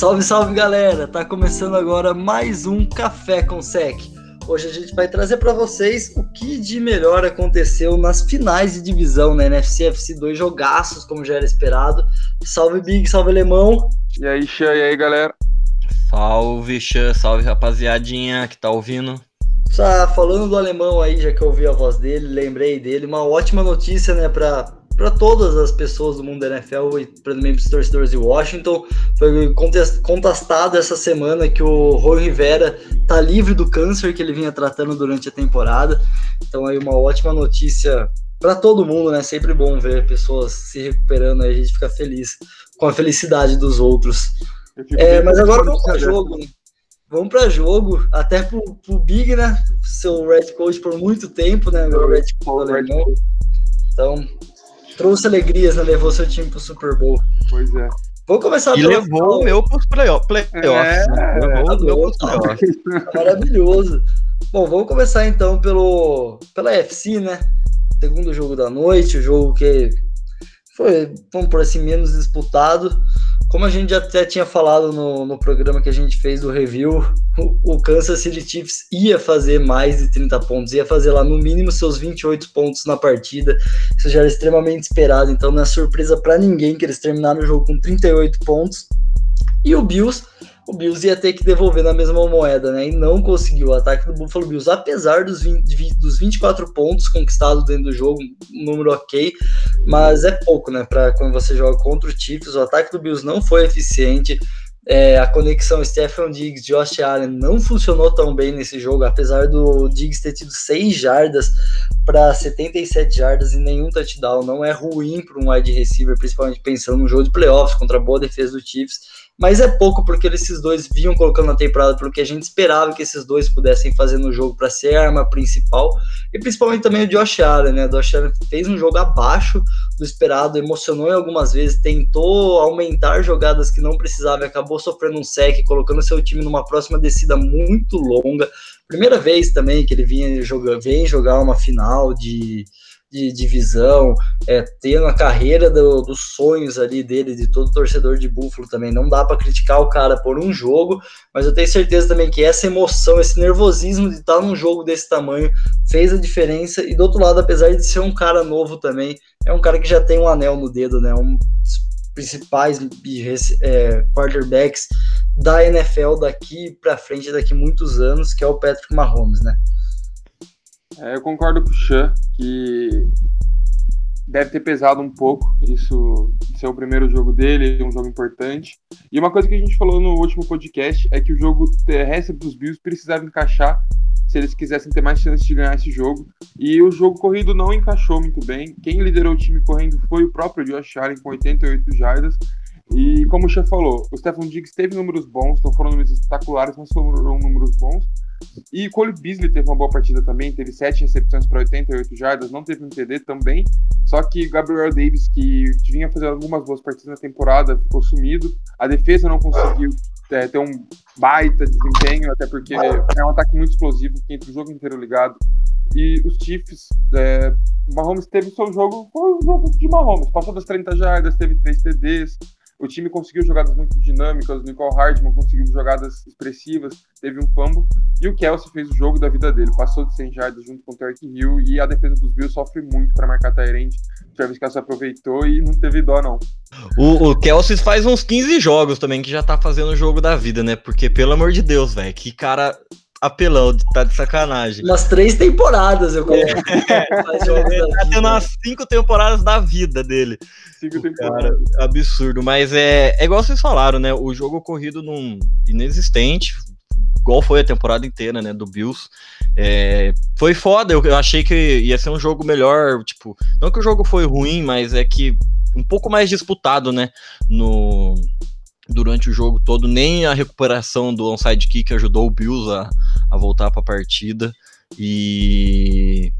Salve, salve galera! Tá começando agora mais um Café com Sec. Hoje a gente vai trazer para vocês o que de melhor aconteceu nas finais de divisão na NFC FC 2 jogaços, como já era esperado. Salve Big, salve Alemão. E aí, Xan, e aí, galera? Salve, Xan, salve rapaziadinha que tá ouvindo. Só falando do alemão aí, já que eu ouvi a voz dele, lembrei dele, uma ótima notícia, né, para para todas as pessoas do mundo da NFL e para os torcedores de Washington. Foi contestado essa semana que o Rui Rivera tá livre do câncer que ele vinha tratando durante a temporada. Então aí uma ótima notícia para todo mundo, né? Sempre bom ver pessoas se recuperando, aí a gente fica feliz com a felicidade dos outros. É, mas agora vamos para jogo, né? Vamos para jogo, até pro, pro Big, né? Seu Red Coach por muito tempo, né? Meu Red Coach Então, trouxe alegrias, né? Levou seu time pro Super Bowl. Pois é. Vamos começar E levou o meu pros playoffs. Play é, né? Levou o meu pros playoffs. Maravilhoso. Bom, vamos começar então pelo, pela FC, né? Segundo jogo da noite, o jogo que foi, vamos por assim, menos disputado. Como a gente até tinha falado no, no programa que a gente fez do review, o, o Kansas City Chiefs ia fazer mais de 30 pontos, ia fazer lá no mínimo seus 28 pontos na partida. Isso já era extremamente esperado, então não é surpresa para ninguém que eles terminaram o jogo com 38 pontos. E o Bills o Bills ia ter que devolver na mesma moeda, né? E não conseguiu. O ataque do Buffalo Bills, apesar dos, 20, dos 24 pontos conquistados dentro do jogo, um número ok, mas é pouco, né? Para quando você joga contra o Chiefs, o ataque do Bills não foi eficiente. É, a conexão Stephen Diggs, Josh Allen não funcionou tão bem nesse jogo, apesar do Diggs ter tido 6 jardas para 77 jardas e nenhum touchdown. Não é ruim para um wide receiver, principalmente pensando no jogo de playoffs contra a boa defesa do Chiefs mas é pouco porque esses dois vinham colocando na temporada pelo que a gente esperava que esses dois pudessem fazer no jogo para ser a arma principal, e principalmente também o Josh Allen, né? O Josh Allen fez um jogo abaixo do esperado, emocionou em algumas vezes, tentou aumentar jogadas que não precisava e acabou sofrendo um sec, colocando seu time numa próxima descida muito longa. Primeira vez também que ele vinha jogar, vem jogar uma final de de divisão, é, tendo a carreira do, dos sonhos ali dele, de todo torcedor de Buffalo também. Não dá para criticar o cara por um jogo, mas eu tenho certeza também que essa emoção, esse nervosismo de estar num jogo desse tamanho fez a diferença. E do outro lado, apesar de ser um cara novo também, é um cara que já tem um anel no dedo, né? Um principais é, quarterbacks da NFL daqui para frente, daqui muitos anos, que é o Patrick Mahomes, né? É, eu concordo com o Chan que deve ter pesado um pouco isso ser o primeiro jogo dele, um jogo importante. E uma coisa que a gente falou no último podcast é que o jogo terrestre dos Bills precisava encaixar se eles quisessem ter mais chance de ganhar esse jogo. E o jogo corrido não encaixou muito bem. Quem liderou o time correndo foi o próprio Josh Allen com 88 jardas. E como o Chef falou, o Stephen Diggs teve números bons, não foram números espetaculares, mas foram números bons. E Cole Beasley teve uma boa partida também, teve 7 recepções para 88 jardas, não teve um TD também. Só que Gabriel Davis, que vinha fazendo algumas boas partidas na temporada, ficou sumido. A defesa não conseguiu é, ter um baita desempenho, até porque é um ataque muito explosivo, que entra o jogo inteiro ligado. E os Chiefs, é, Mahomes teve o seu jogo, foi um jogo de Mahomes, passou das 30 jardas, teve 3 TDs, o time conseguiu jogadas muito dinâmicas, o Nicole Hardman conseguiu jogadas expressivas, teve um fumble, e o Kelsey fez o jogo da vida dele, passou de 100 jardas junto com o Tark Hill, e a defesa dos Bills sofre muito para marcar Tyrande. O Travis Kelsey aproveitou e não teve dó, não. O, o Kelsey faz uns 15 jogos também que já tá fazendo o jogo da vida, né? Porque, pelo amor de Deus, velho, que cara apelão, tá de sacanagem. Umas três temporadas eu coloco. É. tá tendo umas cinco temporadas da vida dele. Cinco temporadas. Cara, absurdo. Mas é, é igual vocês falaram, né? O jogo corrido num inexistente, igual foi a temporada inteira, né? Do Bills. É, foi foda. Eu, eu achei que ia ser um jogo melhor. Tipo, não que o jogo foi ruim, mas é que um pouco mais disputado, né? No durante o jogo todo, nem a recuperação do onside kick ajudou o Bills a, a voltar para a partida. E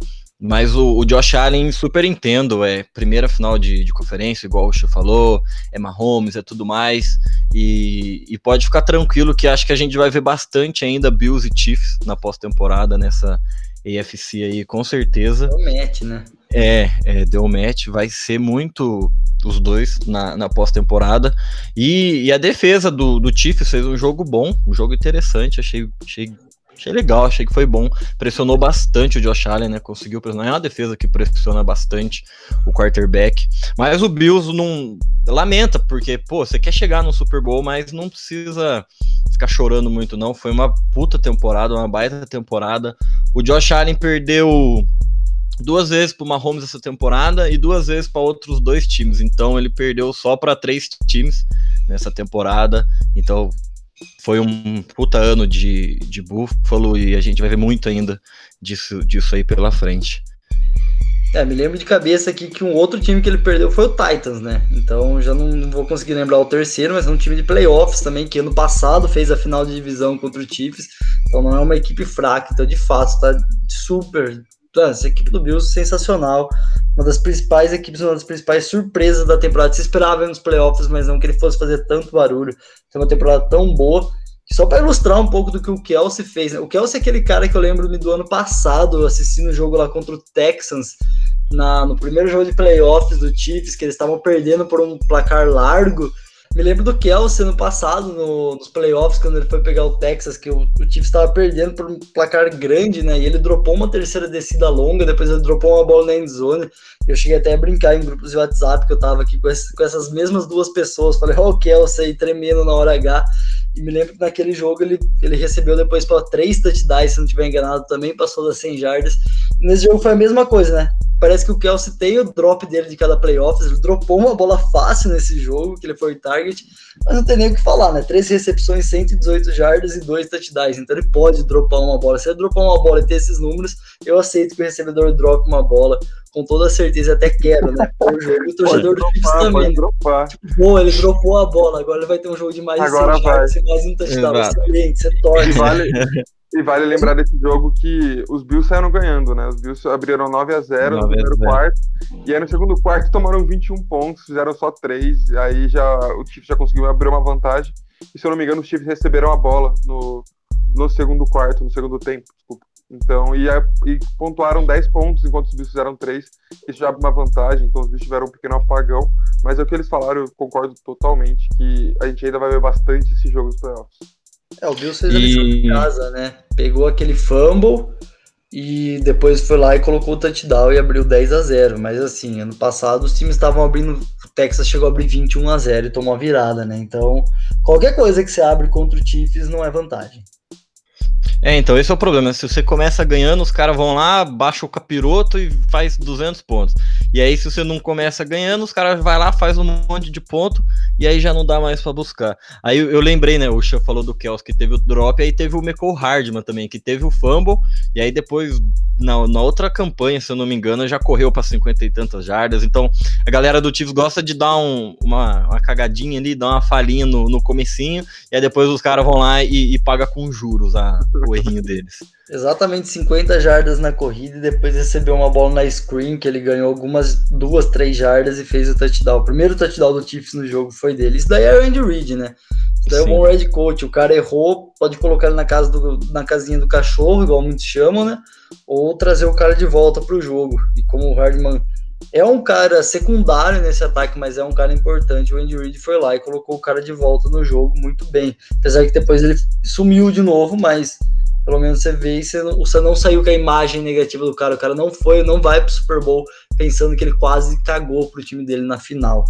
mas o, o, Josh Allen super entendo, é primeira final de, de conferência, igual o Chu falou, é Mahomes, é tudo mais, e, e, pode ficar tranquilo que acho que a gente vai ver bastante ainda Bills e Chiefs na pós-temporada nessa AFC aí, com certeza. Deu match, né? É, é, deu match, vai ser muito os dois na, na pós-temporada. E, e, a defesa do, do Chiefs fez um jogo bom, um jogo interessante, achei, achei, achei legal, achei que foi bom. Pressionou bastante o Josh Allen, né? Conseguiu pressionar. É uma defesa que pressiona bastante o quarterback. Mas o Bills não lamenta, porque, pô, você quer chegar no Super Bowl, mas não precisa ficar chorando muito, não. Foi uma puta temporada, uma baita temporada. O Josh Allen perdeu duas vezes para o Mahomes essa temporada e duas vezes para outros dois times. Então ele perdeu só para três times nessa temporada. Então foi um puta ano de, de Buffalo e a gente vai ver muito ainda disso, disso aí pela frente. É, me lembro de cabeça aqui que um outro time que ele perdeu foi o Titans, né? Então já não, não, vou conseguir lembrar o terceiro, mas é um time de playoffs também, que ano passado fez a final de divisão contra o Chiefs. Então não é uma equipe fraca, então de fato tá super essa equipe do Bills sensacional, uma das principais equipes, uma das principais surpresas da temporada. Se esperava nos playoffs, mas não que ele fosse fazer tanto barulho. Foi uma temporada tão boa. Só para ilustrar um pouco do que o Kelsey fez, né? O Kelsey é aquele cara que eu lembro do ano passado, assistindo o jogo lá contra o Texans, na, no primeiro jogo de playoffs do Chiefs, que eles estavam perdendo por um placar largo. Me lembro do Kelsey no passado, no, nos playoffs, quando ele foi pegar o Texas, que o, o Chiefs estava perdendo por um placar grande, né? E ele dropou uma terceira descida longa, depois ele dropou uma bola na endzone. Eu cheguei até a brincar em grupos de WhatsApp, que eu tava aqui com, esse, com essas mesmas duas pessoas. Falei, ó, oh, o Kelsey tremendo na hora H. E me lembro que naquele jogo ele, ele recebeu depois para três touchdowns, se não tiver enganado, também passou das 100 jardas. Nesse jogo foi a mesma coisa, né? Parece que o Kelsey tem o drop dele de cada playoffs. Ele dropou uma bola fácil nesse jogo, que ele foi target, mas não tem nem o que falar, né? Três recepções, 118 jardas e dois touchdowns. Então ele pode dropar uma bola. Se ele dropar uma bola e ter esses números, eu aceito que o recebedor drope uma bola com toda certeza, até quero, né? O, jogo, o torcedor do Chiefs também. Tipo, pô, ele dropou a bola, agora ele vai ter um jogo de mais agora 100 vai. mais um touchdown. Excelente, você torce. Vale, e vale lembrar desse jogo que os Bills saíram ganhando, né? Os Bills abriram 9 a 0 no primeiro quarto. E aí no segundo quarto tomaram 21 pontos, fizeram só 3. Aí já o Chiefs já conseguiu abrir uma vantagem. E se eu não me engano, os Chiefs receberam a bola no, no segundo quarto, no segundo tempo, desculpa. Então, e, e pontuaram 10 pontos enquanto os bichos fizeram 3. Isso já abre uma vantagem, então os bichos tiveram um pequeno apagão. Mas é o que eles falaram, eu concordo totalmente, que a gente ainda vai ver bastante esse jogo dos playoffs. É, o Bills fez a lição de casa, né? Pegou aquele fumble e depois foi lá e colocou o touchdown e abriu 10 a 0 Mas assim, ano passado os times estavam abrindo. O Texas chegou a abrir 21 a 0 e tomou a virada, né? Então, qualquer coisa que você abre contra o Chiefs não é vantagem. É, então esse é o problema. Se você começa ganhando, os caras vão lá, baixa o capiroto e faz 200 pontos. E aí, se você não começa ganhando, os caras vai lá, faz um monte de ponto e aí já não dá mais para buscar. Aí eu lembrei, né? O Xan falou do Kels que teve o drop, aí teve o Michael Hardman também, que teve o fumble, e aí depois, na, na outra campanha, se eu não me engano, já correu para 50 e tantas jardas. Então, a galera do Chiefs gosta de dar um, uma, uma cagadinha ali, dar uma falhinha no, no comecinho, e aí depois os caras vão lá e, e paga com juros a, o errinho deles. Exatamente 50 jardas na corrida e depois recebeu uma bola na screen que ele ganhou algumas duas, três jardas e fez o touchdown. O primeiro touchdown do Chiefs no jogo foi dele. Isso daí é o Andy Reid, né? Isso daí Sim. é o bom red coach. O cara errou, pode colocar ele na, casa do, na casinha do cachorro, igual muitos chamam, né? Ou trazer o cara de volta pro jogo. E como o Hardman é um cara secundário nesse ataque, mas é um cara importante. O Andy Reid foi lá e colocou o cara de volta no jogo muito bem. Apesar que depois ele sumiu de novo, mas pelo menos você vê e você não, você não saiu com a imagem negativa do cara. O cara não foi, não vai pro Super Bowl pensando que ele quase cagou pro time dele na final.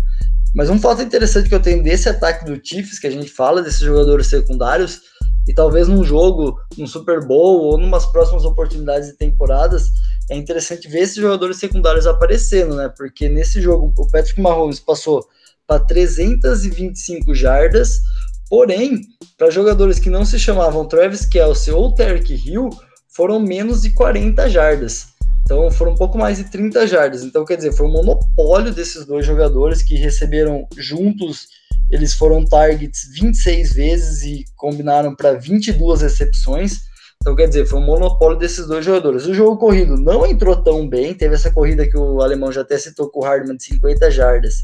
Mas um fato interessante que eu tenho desse ataque do Chiefs, que a gente fala desses jogadores secundários, e talvez num jogo, num Super Bowl ou numas próximas oportunidades de temporadas, é interessante ver esses jogadores secundários aparecendo, né? Porque nesse jogo o Patrick Mahomes passou para 325 jardas, Porém, para jogadores que não se chamavam Travis Kelsey ou Terry Hill, foram menos de 40 jardas. Então foram um pouco mais de 30 jardas. Então, quer dizer, foi um monopólio desses dois jogadores que receberam juntos, eles foram targets 26 vezes e combinaram para 22 recepções. Então, quer dizer, foi um monopólio desses dois jogadores. O jogo corrido não entrou tão bem, teve essa corrida que o alemão já até citou com o Hardman de 50 jardas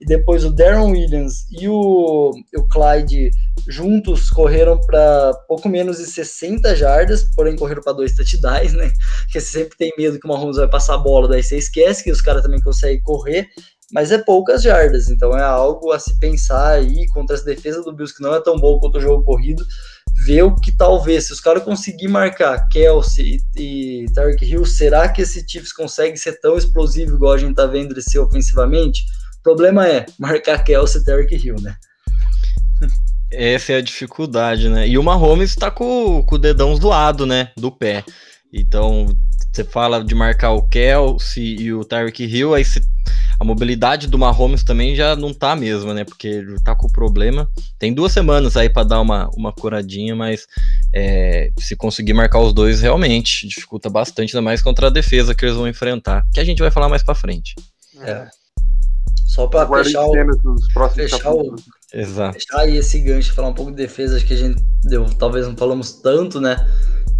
e depois o Darren Williams e o, o Clyde juntos correram para pouco menos de 60 jardas, porém correram para dois touchdowns, né? Porque você sempre tem medo que o Mahomes vai passar a bola, daí você esquece que os caras também conseguem correr. mas é poucas jardas, então é algo a se pensar aí contra essa defesa do Bills que não é tão boa quanto o jogo corrido, ver o que talvez, se os caras conseguirem marcar Kelsey e, e Tarek Hill, será que esse Chiefs consegue ser tão explosivo igual a gente tá vendo ele ser ofensivamente? O problema é marcar Kelsey e Tarek Hill, né? Essa é a dificuldade, né? E o Mahomes tá com, com o dedão zoado, né? Do pé. Então, você fala de marcar o Kelsey e o Tyreek Hill, aí você, a mobilidade do Mahomes também já não tá a mesma, né? Porque ele tá com problema. Tem duas semanas aí para dar uma, uma curadinha, mas é, se conseguir marcar os dois, realmente dificulta bastante, ainda mais contra a defesa que eles vão enfrentar, que a gente vai falar mais para frente. É. Só para fechar, o, fechar, o, Exato. fechar aí esse gancho, falar um pouco de defesa, acho que a gente deu, talvez não falamos tanto, né?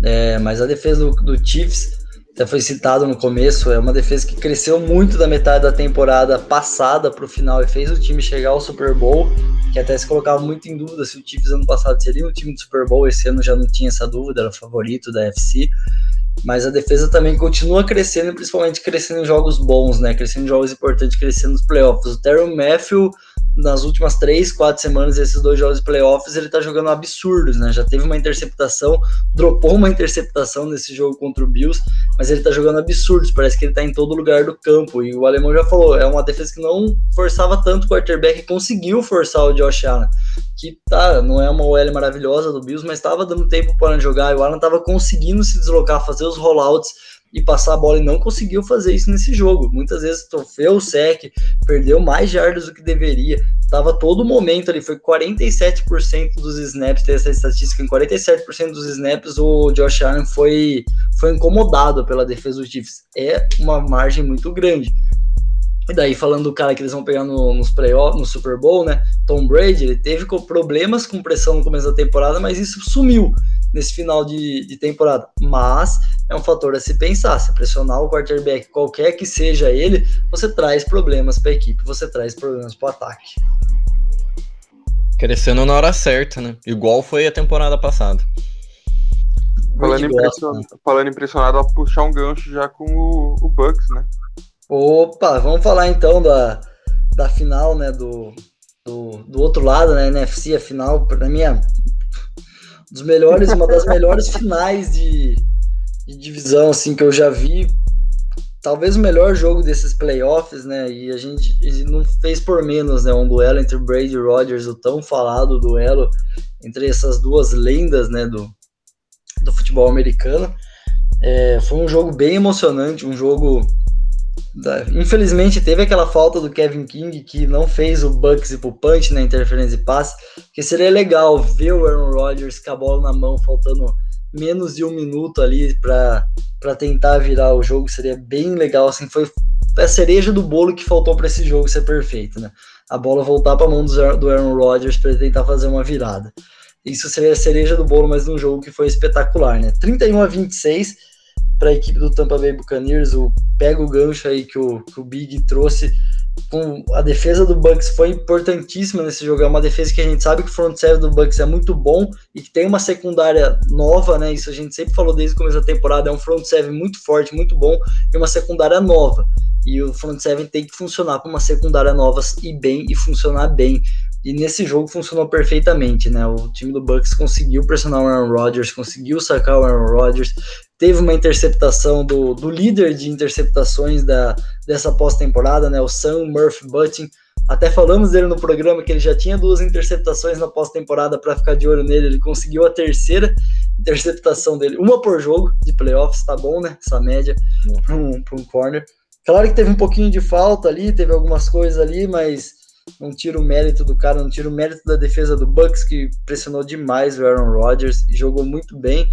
É, mas a defesa do, do Chiefs, até foi citado no começo, é uma defesa que cresceu muito da metade da temporada passada para o final e fez o time chegar ao Super Bowl, que até se colocava muito em dúvida se o Chiefs ano passado seria um time do Super Bowl, esse ano já não tinha essa dúvida, era o favorito da FC mas a defesa também continua crescendo, principalmente crescendo em jogos bons, né? Crescendo em jogos importantes, crescendo nos playoffs. O Terry Matthew, nas últimas três, quatro semanas, esses dois jogos de playoffs, ele tá jogando absurdos, né? Já teve uma interceptação, dropou uma interceptação nesse jogo contra o Bills, mas ele tá jogando absurdos, parece que ele tá em todo lugar do campo. E o alemão já falou, é uma defesa que não forçava tanto o quarterback, conseguiu forçar o Josh Allen que tá, não é uma OL maravilhosa do Bills, mas estava dando tempo para jogar, e o Alan estava conseguindo se deslocar, fazer os rollouts e passar a bola e não conseguiu fazer isso nesse jogo. Muitas vezes trofeu o sec, perdeu mais jardas do que deveria. Tava todo momento ali, foi 47% dos snaps, tem essa estatística, em 47% dos snaps o Josh Allen foi, foi incomodado pela defesa do Chiefs. É uma margem muito grande. E daí, falando do cara que eles vão pegar no, nos playoffs, no Super Bowl, né? Tom Brady, ele teve problemas com pressão no começo da temporada, mas isso sumiu nesse final de, de temporada. Mas é um fator a se pensar. Se pressionar o quarterback, qualquer que seja ele, você traz problemas para a equipe, você traz problemas para o ataque. Crescendo na hora certa, né? Igual foi a temporada passada. Falando, impressionado, falando impressionado, a puxar um gancho já com o, o Bucks, né? Opa, vamos falar então da, da final, né? Do, do, do outro lado, né? NFC, a final, para mim, é dos melhores, uma das melhores finais de, de divisão assim que eu já vi. Talvez o melhor jogo desses playoffs, né? E a gente, gente não fez por menos, né? Um duelo entre Brady e Rodgers, o tão falado duelo entre essas duas lendas, né? Do, do futebol americano. É, foi um jogo bem emocionante, um jogo Infelizmente teve aquela falta do Kevin King que não fez o Bucks e pro punch na interferência e passe, que seria legal ver o Aaron Rodgers com a bola na mão, faltando menos de um minuto ali para tentar virar o jogo, seria bem legal, assim, foi a cereja do bolo que faltou para esse jogo ser perfeito, né? A bola voltar para a mão do Aaron Rodgers para tentar fazer uma virada. Isso seria a cereja do bolo, mas num jogo que foi espetacular, né? 31 a 26, para a equipe do Tampa Bay Buccaneers, o pega o gancho aí que o, que o Big trouxe com a defesa do Bucks foi importantíssima nesse jogo. É uma defesa que a gente sabe que o front seven do Bucks é muito bom e que tem uma secundária nova, né? Isso a gente sempre falou desde o começo da temporada. É um front seven muito forte, muito bom e uma secundária nova. E o front seven tem que funcionar com uma secundária nova e bem e funcionar bem. E nesse jogo funcionou perfeitamente, né? O time do Bucks conseguiu pressionar o Aaron Rodgers, conseguiu sacar o Aaron Rodgers, teve uma interceptação do, do líder de interceptações da, dessa pós-temporada, né? O Sam Murphy Button. Até falamos dele no programa que ele já tinha duas interceptações na pós-temporada para ficar de olho nele. Ele conseguiu a terceira interceptação dele, uma por jogo de playoffs, tá bom, né? Essa média para um, um corner. Claro que teve um pouquinho de falta ali, teve algumas coisas ali, mas não tira o mérito do cara, não tira o mérito da defesa do Bucks, que pressionou demais o Aaron Rodgers jogou muito bem.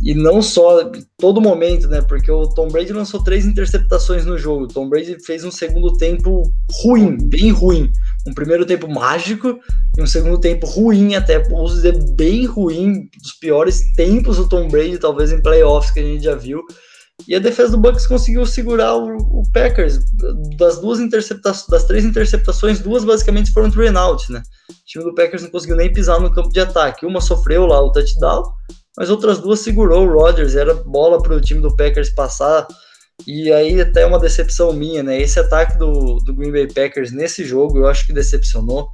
E não só todo momento, né? Porque o Tom Brady lançou três interceptações no jogo. O Tom Brady fez um segundo tempo ruim, bem ruim. Um primeiro tempo mágico e um segundo tempo ruim, até posso dizer bem ruim, dos piores tempos do Tom Brady, talvez em playoffs que a gente já viu. E a defesa do Bucks conseguiu segurar o, o Packers. Das duas interceptações, das três interceptações, duas basicamente foram three out, né? O time do Packers não conseguiu nem pisar no campo de ataque. Uma sofreu lá o touchdown, mas outras duas segurou o Rodgers. Era bola para o time do Packers passar E aí até uma decepção minha, né? Esse ataque do, do Green Bay Packers nesse jogo eu acho que decepcionou.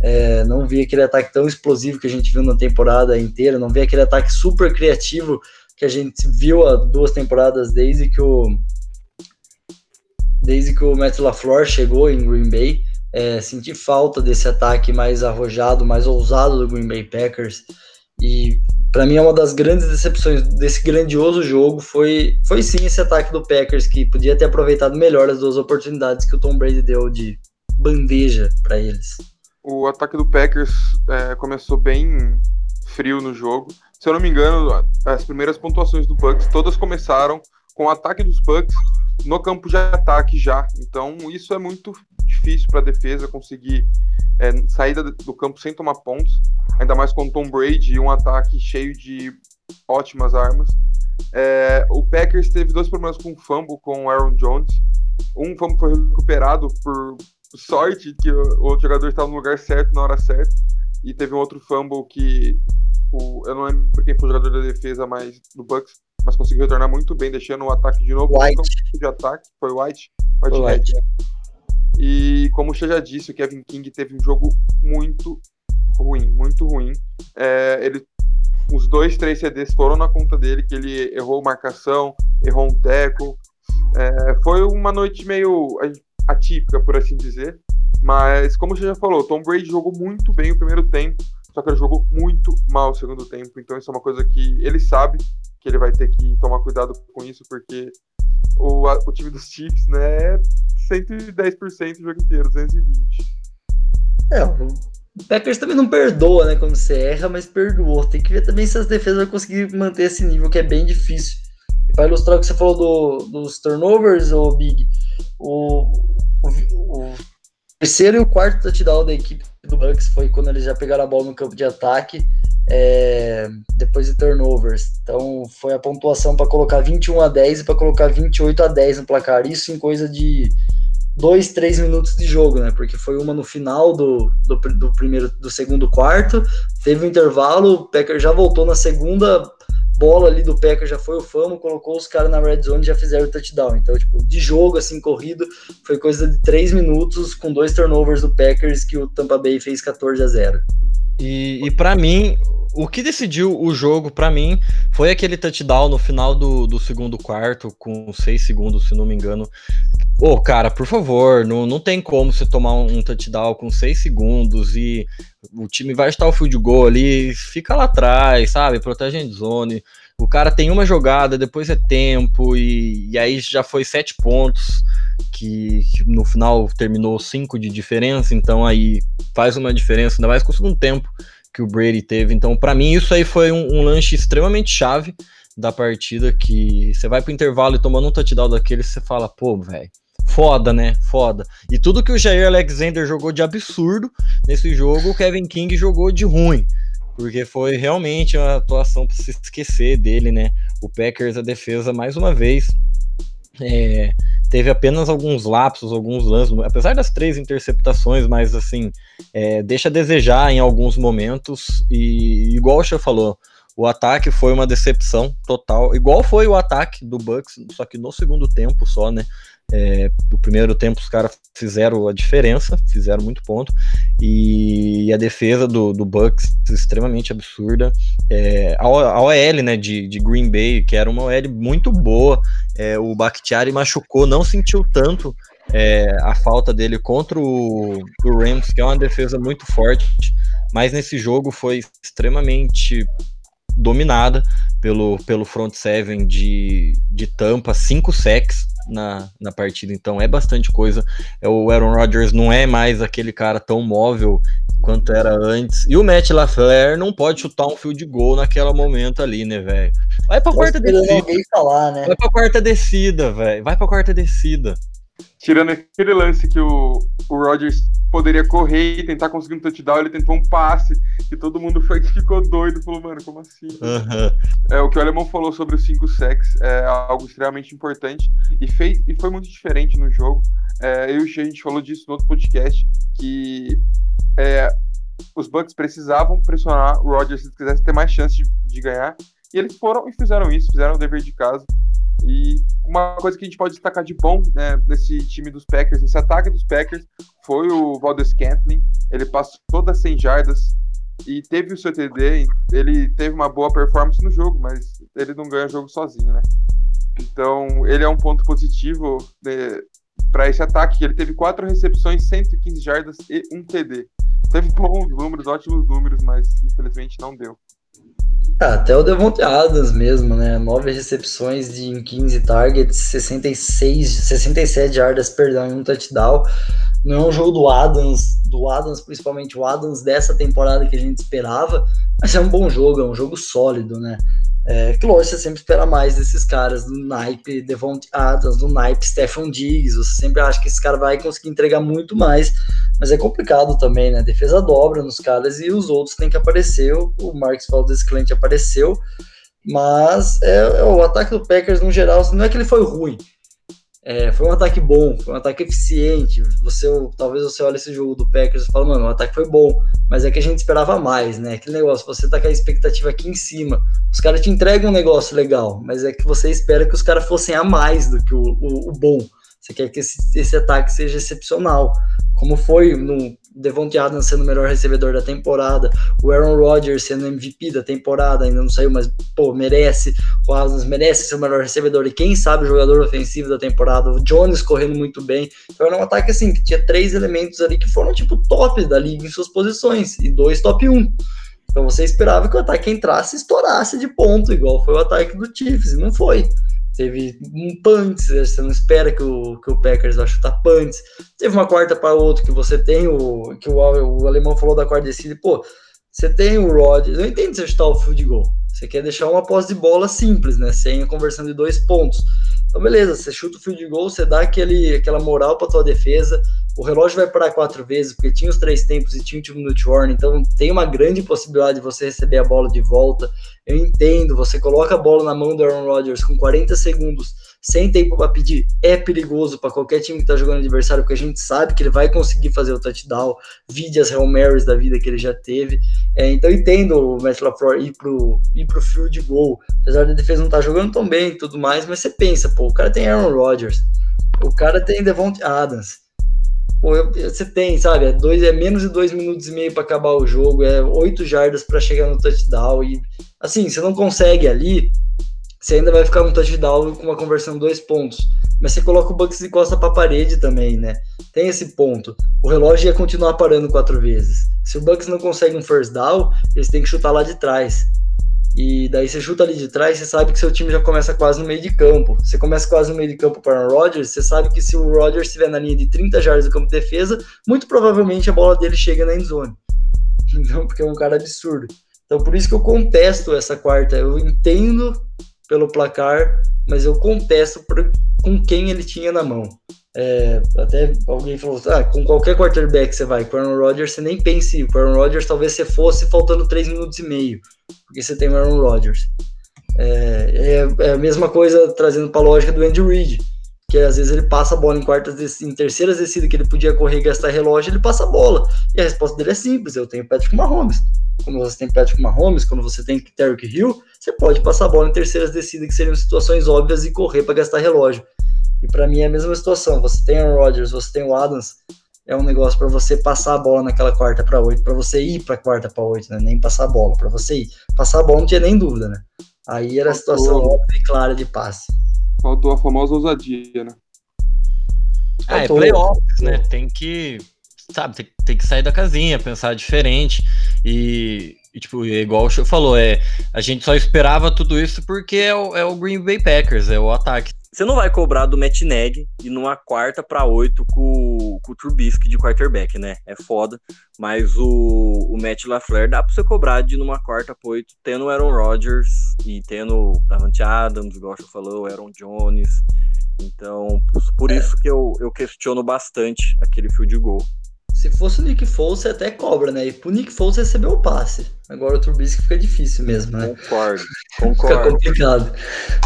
É, não vi aquele ataque tão explosivo que a gente viu na temporada inteira, não vi aquele ataque super criativo que a gente viu há duas temporadas desde que o desde que o Matt LaFleur chegou em Green Bay. É, senti falta desse ataque mais arrojado, mais ousado do Green Bay Packers. E para mim é uma das grandes decepções desse grandioso jogo foi foi sim esse ataque do Packers que podia ter aproveitado melhor as duas oportunidades que o Tom Brady deu de bandeja para eles. O ataque do Packers é, começou bem frio no jogo. Se eu não me engano, as primeiras pontuações do Bucks todas começaram com o ataque dos Bucks no campo de ataque já. Então isso é muito difícil para a defesa conseguir é, sair do campo sem tomar pontos ainda mais com o Tom Brady e um ataque cheio de ótimas armas. É, o Packers teve dois problemas com o fumble com o Aaron Jones. Um fumble foi recuperado por sorte que o outro jogador estava no lugar certo na hora certa. E teve um outro fumble que o, eu não lembro quem foi o jogador da defesa mais do Bucks, mas conseguiu retornar muito bem, deixando o ataque de novo White. de ataque. Foi White. White, White. E como você já disse, o Kevin King teve um jogo muito ruim, muito ruim. É, ele, os dois, três CDs foram na conta dele, que ele errou marcação, errou um teco. É, foi uma noite meio atípica, por assim dizer. Mas, como você já falou, Tom Brady jogou muito bem o primeiro tempo, só que ele jogou muito mal o segundo tempo. Então, isso é uma coisa que ele sabe que ele vai ter que tomar cuidado com isso, porque o, o time dos Chiefs né, é 110% o jogo inteiro, 220%. É, o Packers também não perdoa, né, quando você erra, mas perdoou. Tem que ver também se as defesas vão conseguir manter esse nível, que é bem difícil. E para ilustrar o que você falou do, dos turnovers, o Big, o, o, o, terceiro e o quarto touchdown da equipe do Bucks foi quando eles já pegaram a bola no campo de ataque, é, depois de turnovers. Então foi a pontuação para colocar 21 a 10 e para colocar 28 a 10 no placar. Isso em coisa de dois, três minutos de jogo, né? Porque foi uma no final do, do, do primeiro, do segundo quarto, teve um intervalo, o Packer já voltou na segunda bola ali do Packer, já foi o famo, colocou os caras na red zone e já fizeram o touchdown. Então, tipo, de jogo, assim, corrido, foi coisa de três minutos com dois turnovers do Packers que o Tampa Bay fez 14 a 0. E, e para mim, o que decidiu o jogo para mim foi aquele touchdown no final do, do segundo quarto, com seis segundos, se não me engano. Ô, oh, cara, por favor, não, não tem como você tomar um, touchdown com seis segundos e o time vai estar o field goal ali, fica lá atrás, sabe? Protege a zone. O cara tem uma jogada, depois é tempo, e, e aí já foi sete pontos, que, que, no final terminou cinco de diferença, então aí faz uma diferença, ainda mais com o segundo tempo que o Brady teve. Então, para mim, isso aí foi um, um, lanche extremamente chave da partida. Que você vai pro intervalo e tomando um touchdown daquele, você fala, pô, velho. Foda, né? Foda. E tudo que o Jair Alexander jogou de absurdo nesse jogo, o Kevin King jogou de ruim. Porque foi realmente uma atuação para se esquecer dele, né? O Packers, a defesa, mais uma vez, é, teve apenas alguns lapsos, alguns lances, apesar das três interceptações, mas assim, é, deixa a desejar em alguns momentos, e igual o Xê falou, o ataque foi uma decepção total, igual foi o ataque do Bucks, só que no segundo tempo só, né? É, primeiro tempo os caras fizeram a diferença, fizeram muito ponto, e a defesa do, do Bucks extremamente absurda. É, a, a OL né, de, de Green Bay, que era uma OL muito boa, é, o Bakhtiari machucou, não sentiu tanto é, a falta dele contra o, o Rams, que é uma defesa muito forte, mas nesse jogo foi extremamente dominada pelo, pelo front seven de, de Tampa, cinco sacks na, na partida, então é bastante coisa. É, o Aaron Rodgers não é mais aquele cara tão móvel quanto era antes. E o Matt LaFleur não pode chutar um fio de gol naquele momento ali, né, velho? Vai pra quarta descida. Falar, né? Vai pra quarta descida, velho. Vai pra quarta descida. Tirando aquele lance que o, o Rodgers poderia correr e tentar conseguir um touchdown, ele tentou um passe que todo mundo foi ficou doido, falou, mano, como assim? Uhum. É, o que o Alemão falou sobre os 5 sacks é algo extremamente importante e, fez, e foi muito diferente no jogo. É, eu e o Xê, a gente falou disso no outro podcast, que é, os Bucks precisavam pressionar o Rodgers se quisesse ter mais chance de, de ganhar, e eles foram e fizeram isso, fizeram o dever de casa. E uma coisa que a gente pode destacar de bom né, nesse time dos Packers, nesse ataque dos Packers, foi o Valdez Scantling. Ele passou das 100 jardas e teve o seu TD. Ele teve uma boa performance no jogo, mas ele não ganha jogo sozinho, né? Então, ele é um ponto positivo né, para esse ataque. Ele teve quatro recepções, 115 jardas e um TD. Teve bons números, ótimos números, mas infelizmente não deu. Ah, até o Devontae Adams mesmo, né? Nove recepções de 15 targets, 66, 67 jardas, perdão, em um touchdown. Não é um jogo do Adams, do Adams, principalmente o Adams dessa temporada que a gente esperava, mas é um bom jogo, é um jogo sólido, né? É, que lógico, você sempre espera mais desses caras, do naipe Devontae Adams, do naipe Stephen Diggs, você sempre acha que esse cara vai conseguir entregar muito mais, mas é complicado também, né? Defesa dobra nos caras e os outros têm que aparecer, o Marcos Valdez Cliente apareceu, mas é, é, o ataque do Packers no geral, não é que ele foi ruim, é, foi um ataque bom, foi um ataque eficiente. Você, talvez você olhe esse jogo do Packers e fale, mano, o ataque foi bom, mas é que a gente esperava mais, né? Aquele negócio, você tá com a expectativa aqui em cima, os caras te entregam um negócio legal, mas é que você espera que os caras fossem a mais do que o, o, o bom. Você quer que esse, esse ataque seja excepcional como foi no Devontae Adams sendo o melhor recebedor da temporada, o Aaron Rodgers sendo MVP da temporada, ainda não saiu, mas pô, merece, o Adams merece ser o melhor recebedor e quem sabe o jogador ofensivo da temporada, o Jones correndo muito bem, então era um ataque assim, que tinha três elementos ali que foram tipo top da liga em suas posições, e dois top 1. Então você esperava que o ataque entrasse e estourasse de ponto, igual foi o ataque do Chiefs, e não foi teve um punts, você não espera que o, que o Packers vá chutar punts, teve uma quarta para outro que você tem o que o, o alemão falou da quarta descida, pô, você tem o Rodgers, eu entendo você chutar o field goal, você quer deixar uma posse de bola simples, né, sem a conversão de dois pontos, então beleza, você chuta o field goal, você dá aquele, aquela moral para tua defesa, o relógio vai parar quatro vezes, porque tinha os três tempos e tinha o time minute warning, então tem uma grande possibilidade de você receber a bola de volta. Eu entendo, você coloca a bola na mão do Aaron Rodgers com 40 segundos, sem tempo para pedir, é perigoso para qualquer time que tá jogando adversário, porque a gente sabe que ele vai conseguir fazer o touchdown, vide as Hail Marys da vida que ele já teve. É, então entendo o Matt LaFleur ir pro, ir pro field goal, apesar da defesa não estar tá jogando tão bem e tudo mais, mas você pensa, pô, o cara tem Aaron Rodgers, o cara tem Devontae Adams, Pô, você tem, sabe? É, dois, é menos de dois minutos e meio para acabar o jogo, é oito jardas para chegar no touchdown. E assim, você não consegue ali, você ainda vai ficar no touchdown com uma conversão de dois pontos. Mas você coloca o Bucks de costa para a parede também, né? Tem esse ponto. O relógio ia continuar parando quatro vezes. Se o Bucks não consegue um first down, eles têm que chutar lá de trás. E daí você chuta ali de trás, você sabe que seu time já começa quase no meio de campo. Você começa quase no meio de campo para o Rodgers, você sabe que se o Rodgers estiver na linha de 30 jardas do campo de defesa, muito provavelmente a bola dele chega na endzone. Então, porque é um cara absurdo. Então, por isso que eu contesto essa quarta. Eu entendo pelo placar, mas eu contesto por, com quem ele tinha na mão. É, até alguém falou, ah, com qualquer quarterback você vai, com o Aaron Rodgers, você nem pense, com o Aaron Rodgers talvez você fosse faltando 3 minutos e meio, porque você tem o Aaron Rodgers. É, é, é a mesma coisa trazendo para a lógica do Andy Reid, que às vezes ele passa a bola em quartas, em terceiras descidas que ele podia correr e gastar relógio, ele passa a bola. E a resposta dele é simples, eu tenho Patrick Mahomes. Quando você tem Patrick Mahomes, quando você tem Terry Hill, você pode passar a bola em terceiras descidas que seriam situações óbvias e correr para gastar relógio. E para mim é a mesma situação. Você tem o Rodgers, você tem o Adams, é um negócio para você passar a bola naquela quarta para oito, para você ir para quarta para oito, né? Nem passar a bola, para você ir. Passar a bola não tinha nem dúvida, né? Aí era a situação óbvia e clara de passe. Faltou a famosa ousadia, né? Ah, é playoffs, né? Tem que, sabe, tem, tem, que sair da casinha, pensar diferente. E, e tipo, é igual o Show falou, é, a gente só esperava tudo isso porque é o, é o Green Bay Packers, é o ataque. Você não vai cobrar do Matt Neg e numa quarta para oito com, com o Trubisky de quarterback, né? É foda. Mas o, o Matt LaFleur dá para você cobrar de numa quarta para oito, tendo o Aaron Rodgers e tendo Davante Adams, igual você falou, Aaron Jones. Então, por, é. isso que eu, eu questiono bastante aquele field goal. Se fosse o Nick Foles, você até cobra, né? E pro Nick Foles receber o passe. Agora o Trubisky fica difícil mesmo, né? Concordo, concordo. fica complicado.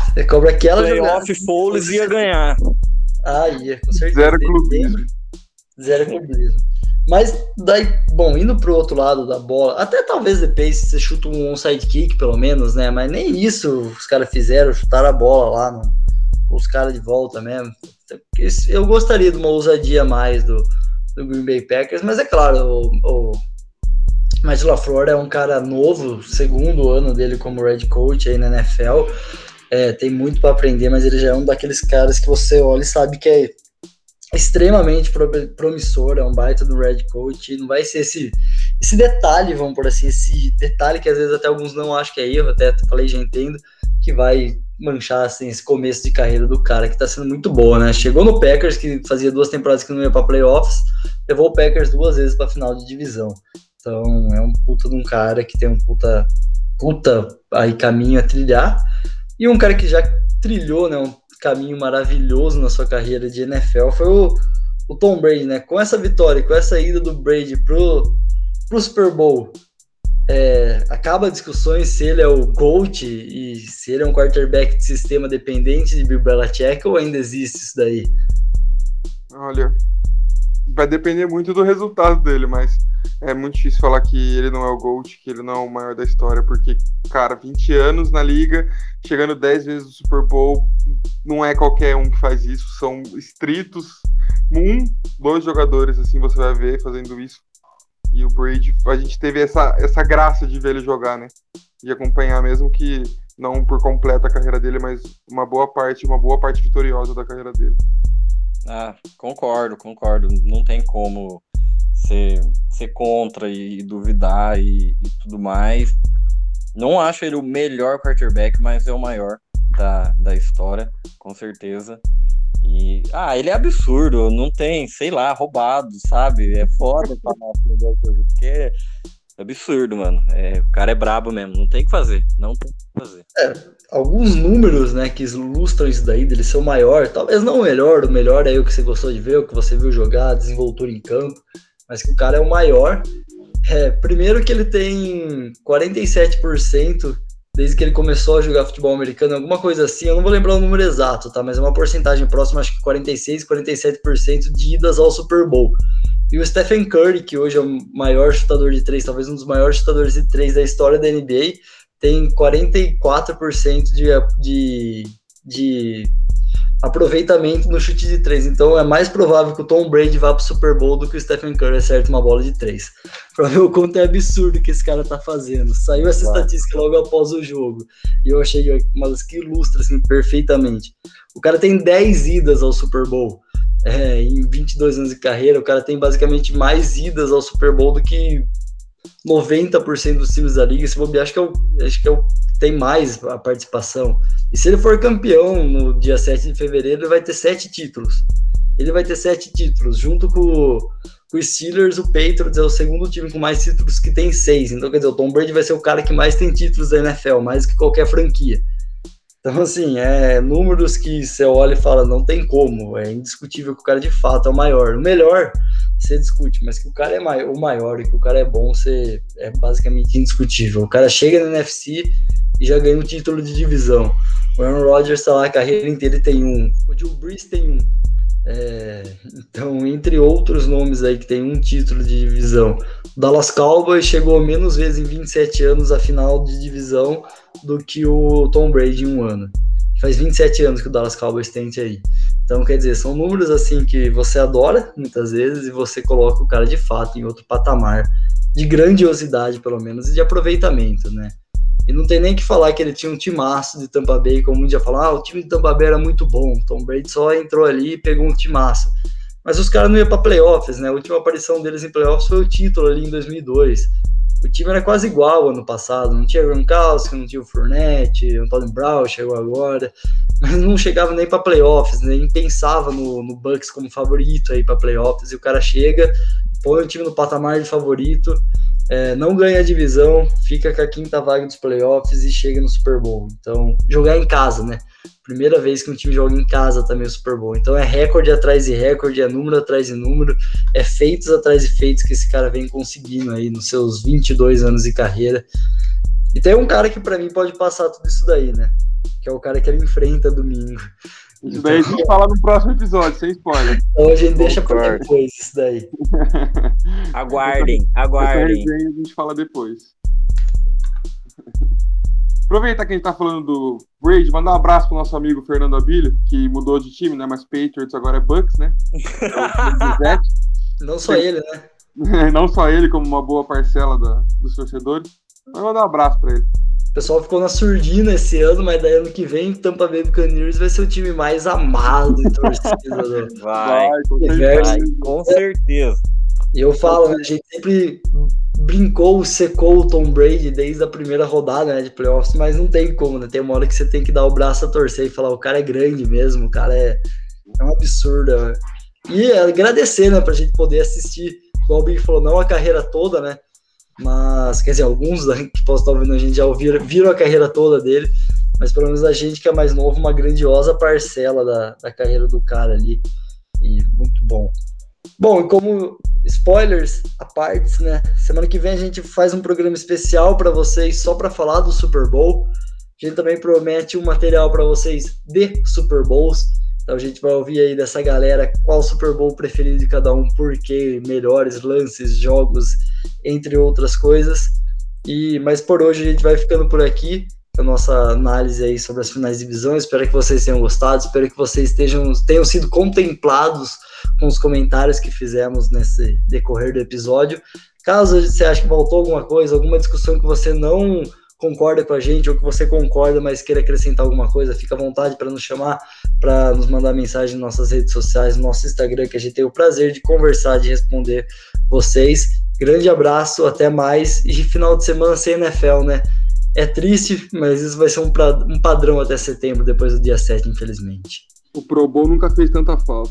Você cobra aquela Playoff jogada. Foles ia ganhar. Ah, ia, com certeza. Zero clubismo. Zero clubismo. Mas daí, bom, indo pro outro lado da bola, até talvez depois você chuta um onside kick, pelo menos, né? Mas nem isso os caras fizeram, chutaram a bola lá no, os caras de volta mesmo. Eu gostaria de uma ousadia mais do, do Green Bay Packers, mas é claro, o, o Matt LaFleur é um cara novo, segundo ano dele como head coach aí na NFL. É, tem muito para aprender, mas ele já é um daqueles caras que você olha e sabe que é extremamente promissor, é um baita do red coach, não vai ser esse, esse detalhe, vamos por assim, esse detalhe que às vezes até alguns não acham que é erro, até falei, já entendo, que vai manchar assim, esse começo de carreira do cara, que tá sendo muito boa, né? Chegou no Packers, que fazia duas temporadas que não ia para playoffs, levou o Packers duas vezes para final de divisão. Então é um puta de um cara que tem um puta, puta aí caminho a trilhar, e um cara que já trilhou, né, um caminho maravilhoso na sua carreira de NFL foi o, o Tom Brady, né? Com essa vitória, com essa ida do Brady pro, pro Super Bowl, é, acaba discussões se ele é o GOAT e se ele é um quarterback de sistema dependente de Bill Belichick ou ainda existe isso daí? Olha, vai depender muito do resultado dele, mas é muito difícil falar que ele não é o GOAT, que ele não é o maior da história, porque, cara, 20 anos na liga, chegando 10 vezes no Super Bowl, não é qualquer um que faz isso, são estritos. Um, dois jogadores, assim, você vai ver fazendo isso. E o Brady, a gente teve essa, essa graça de ver ele jogar, né? De acompanhar, mesmo que não por completa a carreira dele, mas uma boa parte, uma boa parte vitoriosa da carreira dele. Ah, concordo, concordo. Não tem como ser, ser contra e, duvidar e, e, tudo mais. Não acho ele o melhor quarterback, mas é o maior da, da história, com certeza. E, ah, ele é absurdo, não tem, sei lá, roubado, sabe? É foda falar porque é absurdo, mano. É, o cara é brabo mesmo, não tem que fazer, não tem que fazer. É, alguns números, né, que ilustram isso daí, dele ser o maior, talvez não o melhor, o melhor é o que você gostou de ver, o que você viu jogar, desenvoltura em campo, mas que o cara é o maior. É, primeiro que ele tem 47% desde que ele começou a jogar futebol americano, alguma coisa assim, eu não vou lembrar o número exato, tá? Mas é uma porcentagem próxima, acho que 46, 47% de idas ao Super Bowl. E o Stephen Curry, que hoje é o maior chutador de três, talvez um dos maiores chutadores de três da história da NBA, tem 44% de, de, de aproveitamento no chute de três. Então é mais provável que o Tom Brady vá pro Super Bowl do que o Stephen Curry acerte uma bola de três. Pra ver o quanto é absurdo que esse cara tá fazendo. Saiu essa estatística logo após o jogo. E eu achei uma das que ilustra assim, perfeitamente. O cara tem 10 idas ao Super Bowl. É, em 22 anos de carreira, o cara tem basicamente mais idas ao Super Bowl do que 90% dos times da liga. Se bobear, acho que é o, acho que é o tem mais a participação. E se ele for campeão no dia 7 de fevereiro, ele vai ter sete títulos. Ele vai ter sete títulos, junto com, com os Steelers, o Patriots é o segundo time com mais títulos que tem seis. Então, quer dizer, o Tom Brady vai ser o cara que mais tem títulos da NFL, mais que qualquer franquia. Então, assim, é números que você olha e fala, não tem como, é indiscutível que o cara de fato é o maior. O melhor, você discute, mas que o cara é maior, o maior e que o cara é bom, você é basicamente indiscutível. O cara chega na NFC e já ganha um título de divisão. O Aaron Rodgers está lá a carreira inteira e tem um. O Drew Brees tem um. É, então, entre outros nomes aí que tem um título de divisão, Dallas Cowboys chegou menos vezes em 27 anos à final de divisão do que o Tom Brady em um ano. Faz 27 anos que o Dallas Cowboys tem aí. Então, quer dizer, são números assim que você adora muitas vezes e você coloca o cara de fato em outro patamar de grandiosidade, pelo menos, e de aproveitamento, né? E não tem nem que falar que ele tinha um timaço de Tampa Bay, como um dia falar, ah, o time de Tampa Bay era muito bom. Tom Brady só entrou ali e pegou um timaço. Mas os caras não iam para playoffs, né? A última aparição deles em playoffs foi o título ali em 2002. O time era quase igual ano passado. Não tinha Gronkowski, não tinha o Fournette, o Antônio Brown chegou agora. Mas não chegava nem para playoffs, nem pensava no, no Bucks como favorito aí para playoffs. E o cara chega, põe o time no patamar de favorito é, não ganha a divisão, fica com a quinta vaga dos playoffs e chega no Super Bowl. Então, jogar em casa, né? Primeira vez que um time joga em casa também o Super Bowl. Então é recorde atrás de recorde, é número atrás de número, é feitos atrás de feitos que esse cara vem conseguindo aí nos seus 22 anos de carreira. E tem um cara que para mim pode passar tudo isso daí, né? Que é o cara que ele enfrenta domingo. Isso daí a gente fala no próximo episódio, sem spoiler. Então a gente deixa para depois isso daí. Aguardem, aguardem. a gente fala depois. Aproveitar que a gente tá falando do Brady, mandar um abraço pro nosso amigo Fernando Abílio, que mudou de time, né? Mas Patriots agora é Bucks, né? É Não só ele, né? Não só ele, como uma boa parcela da, dos torcedores. Mas mandar um abraço pra ele. O pessoal ficou na surdina esse ano, mas daí ano que vem, Tampa Bay Buccaneers vai ser o time mais amado e torcido. Né? Vai, vai, com certeza. com certeza. E eu falo, né, a gente sempre brincou, secou o Tom Brady desde a primeira rodada né, de playoffs, mas não tem como, né? Tem uma hora que você tem que dar o braço a torcer e falar, o cara é grande mesmo, o cara é, é um absurdo. Né? E agradecer, né, pra gente poder assistir, igual o Big falou, não a carreira toda, né? Mas, quer dizer, alguns que possam estar ouvindo a gente já ouviram, viram a carreira toda dele, mas pelo menos a gente que é mais novo, uma grandiosa parcela da, da carreira do cara ali. E muito bom. Bom, e como spoilers à parte, né? Semana que vem a gente faz um programa especial para vocês só para falar do Super Bowl. A gente também promete um material para vocês de Super Bowls. Então a gente vai ouvir aí dessa galera qual Super Bowl preferido de cada um, por quê, melhores lances, jogos, entre outras coisas. E mas por hoje a gente vai ficando por aqui a nossa análise aí sobre as finais de divisão. Espero que vocês tenham gostado, espero que vocês estejam, tenham sido contemplados com os comentários que fizemos nesse decorrer do episódio. Caso você ache que faltou alguma coisa, alguma discussão que você não concorda com a gente ou que você concorda, mas queira acrescentar alguma coisa, fica à vontade para nos chamar, para nos mandar mensagem nas nossas redes sociais, no nosso Instagram, que a gente tem o prazer de conversar, de responder vocês. Grande abraço, até mais e final de semana sem NFL, né? É triste, mas isso vai ser um, pra, um padrão até setembro, depois do dia 7, infelizmente. O Pro Bowl nunca fez tanta falta.